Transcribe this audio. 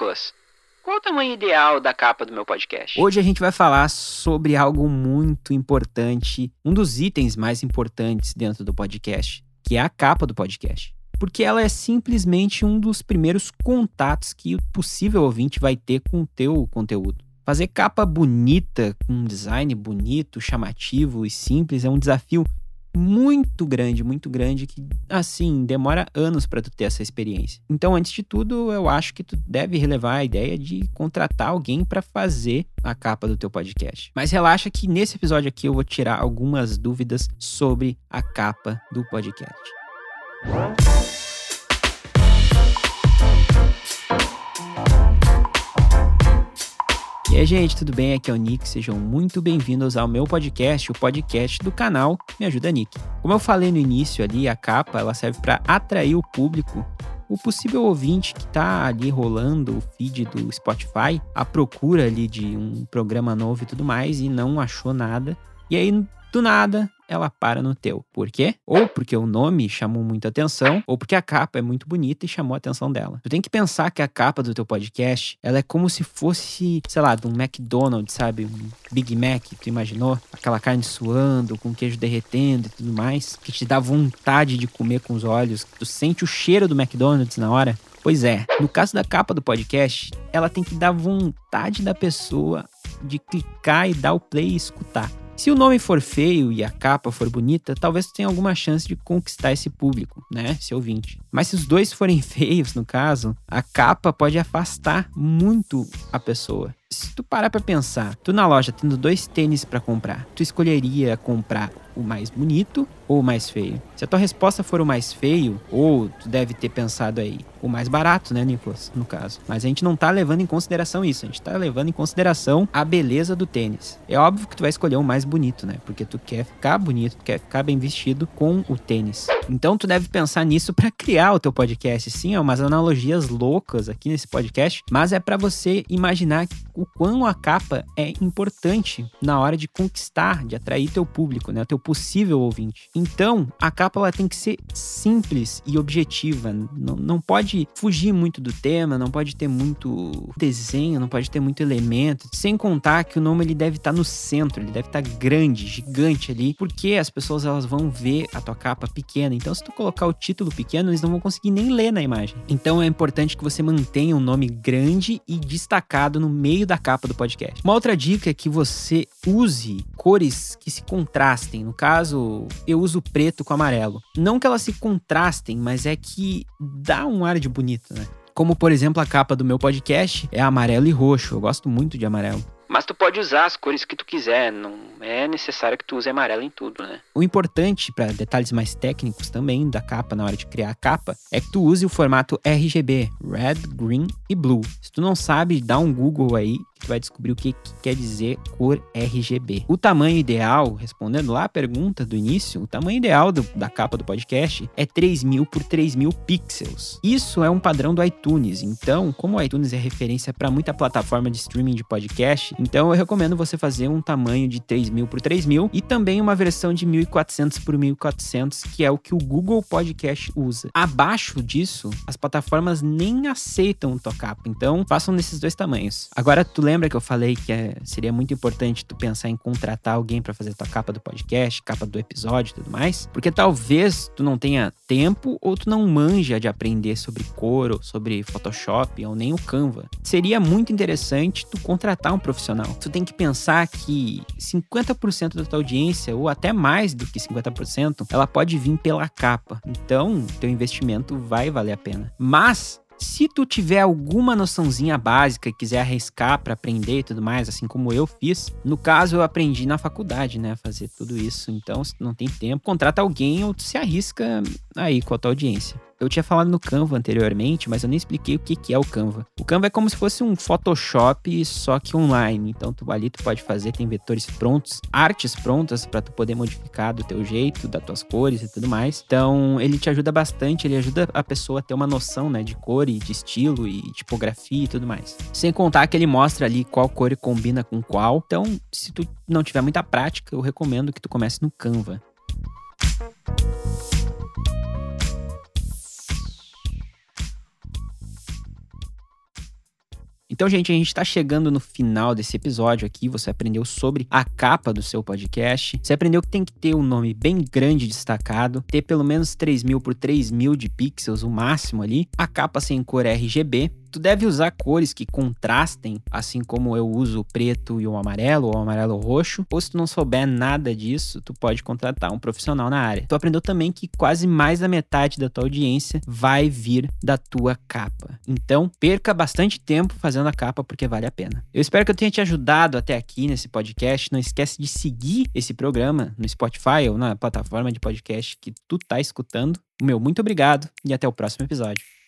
Nicolas, qual o tamanho ideal da capa do meu podcast? Hoje a gente vai falar sobre algo muito importante, um dos itens mais importantes dentro do podcast, que é a capa do podcast. Porque ela é simplesmente um dos primeiros contatos que o possível ouvinte vai ter com o teu conteúdo. Fazer capa bonita, com um design bonito, chamativo e simples é um desafio muito grande, muito grande que assim demora anos para tu ter essa experiência. Então, antes de tudo, eu acho que tu deve relevar a ideia de contratar alguém para fazer a capa do teu podcast. Mas relaxa que nesse episódio aqui eu vou tirar algumas dúvidas sobre a capa do podcast. E aí, gente, tudo bem? Aqui é o Nick. Sejam muito bem-vindos ao meu podcast, o podcast do canal Me Ajuda Nick. Como eu falei no início ali, a capa ela serve para atrair o público, o possível ouvinte que está ali rolando o feed do Spotify, à procura ali de um programa novo e tudo mais e não achou nada. E aí, do nada, ela para no teu. Por quê? Ou porque o nome chamou muita atenção, ou porque a capa é muito bonita e chamou a atenção dela. Tu tem que pensar que a capa do teu podcast, ela é como se fosse, sei lá, de um McDonald's, sabe? Um Big Mac, tu imaginou? Aquela carne suando, com queijo derretendo e tudo mais, que te dá vontade de comer com os olhos. Tu sente o cheiro do McDonald's na hora. Pois é, no caso da capa do podcast, ela tem que dar vontade da pessoa de clicar e dar o play e escutar. Se o nome for feio e a capa for bonita, talvez tu tenha alguma chance de conquistar esse público, né? Esse ouvinte. Mas se os dois forem feios, no caso, a capa pode afastar muito a pessoa. Se tu parar pra pensar, tu na loja tendo dois tênis para comprar, tu escolheria comprar o mais bonito ou o mais feio? Se a tua resposta for o mais feio, ou tu deve ter pensado aí, o mais barato, né, Nicolas, no caso. Mas a gente não tá levando em consideração isso, a gente tá levando em consideração a beleza do tênis. É óbvio que tu vai escolher o mais bonito, né? Porque tu quer ficar bonito, tu quer ficar bem vestido com o tênis. Então tu deve pensar nisso para criar o teu podcast. Sim, é umas analogias loucas aqui nesse podcast, mas é para você imaginar o quão a capa é importante na hora de conquistar, de atrair teu público, né, teu possível ouvinte. Então, a capa ela tem que ser simples e objetiva, não, não pode fugir muito do tema, não pode ter muito desenho, não pode ter muito elemento, sem contar que o nome ele deve estar no centro, ele deve estar grande, gigante ali, porque as pessoas elas vão ver a tua capa pequena. Então, se tu colocar o título pequeno, eles não vão conseguir nem ler na imagem. Então, é importante que você mantenha um nome grande e destacado no meio da capa do podcast. Uma outra dica é que você use cores que se contrastem. No caso, eu uso preto com amarelo. Não que elas se contrastem, mas é que dá um ar de bonito, né? Como, por exemplo, a capa do meu podcast é amarelo e roxo. Eu gosto muito de amarelo. Mas tu pode usar as cores que tu quiser, não é necessário que tu use amarelo em tudo, né? O importante, para detalhes mais técnicos também da capa, na hora de criar a capa, é que tu use o formato RGB, Red, Green e Blue. Se tu não sabe, dá um Google aí que vai descobrir o que, que quer dizer cor RGB. O tamanho ideal, respondendo lá a pergunta do início, o tamanho ideal do, da capa do podcast é 3000 por 3000 pixels. Isso é um padrão do iTunes, então, como o iTunes é referência para muita plataforma de streaming de podcast, então eu recomendo você fazer um tamanho de 3000 por 3000 e também uma versão de 1400 por 1400, que é o que o Google Podcast usa. Abaixo disso, as plataformas nem aceitam tua capa, então façam nesses dois tamanhos. Agora tu lembra que eu falei que é, seria muito importante tu pensar em contratar alguém para fazer tua capa do podcast, capa do episódio e tudo mais? Porque talvez tu não tenha tempo ou tu não manja de aprender sobre cor ou sobre Photoshop ou nem o Canva. Seria muito interessante tu contratar um profissional. Tu tem que pensar que 50% da tua audiência, ou até mais do que 50%, ela pode vir pela capa. Então, teu investimento vai valer a pena. Mas se tu tiver alguma noçãozinha básica e quiser arriscar para aprender e tudo mais, assim como eu fiz, no caso eu aprendi na faculdade, né, fazer tudo isso. Então, se não tem tempo, contrata alguém ou tu se arrisca aí com a tua audiência. Eu tinha falado no Canva anteriormente, mas eu nem expliquei o que, que é o Canva. O Canva é como se fosse um Photoshop, só que online. Então, tu ali tu pode fazer, tem vetores prontos, artes prontas para tu poder modificar do teu jeito, das tuas cores e tudo mais. Então, ele te ajuda bastante, ele ajuda a pessoa a ter uma noção, né, de cor e de estilo e tipografia e tudo mais. Sem contar que ele mostra ali qual cor combina com qual. Então, se tu não tiver muita prática, eu recomendo que tu comece no Canva. Então, gente, a gente está chegando no final desse episódio aqui. Você aprendeu sobre a capa do seu podcast. Você aprendeu que tem que ter um nome bem grande destacado, ter pelo menos 3 mil por 3 mil de pixels, o máximo ali. A capa sem cor RGB Tu deve usar cores que contrastem, assim como eu uso o preto e o amarelo, ou o amarelo roxo. Ou se tu não souber nada disso, tu pode contratar um profissional na área. Tu aprendeu também que quase mais da metade da tua audiência vai vir da tua capa. Então, perca bastante tempo fazendo a capa porque vale a pena. Eu espero que eu tenha te ajudado até aqui nesse podcast. Não esquece de seguir esse programa no Spotify ou na plataforma de podcast que tu tá escutando. O meu muito obrigado e até o próximo episódio.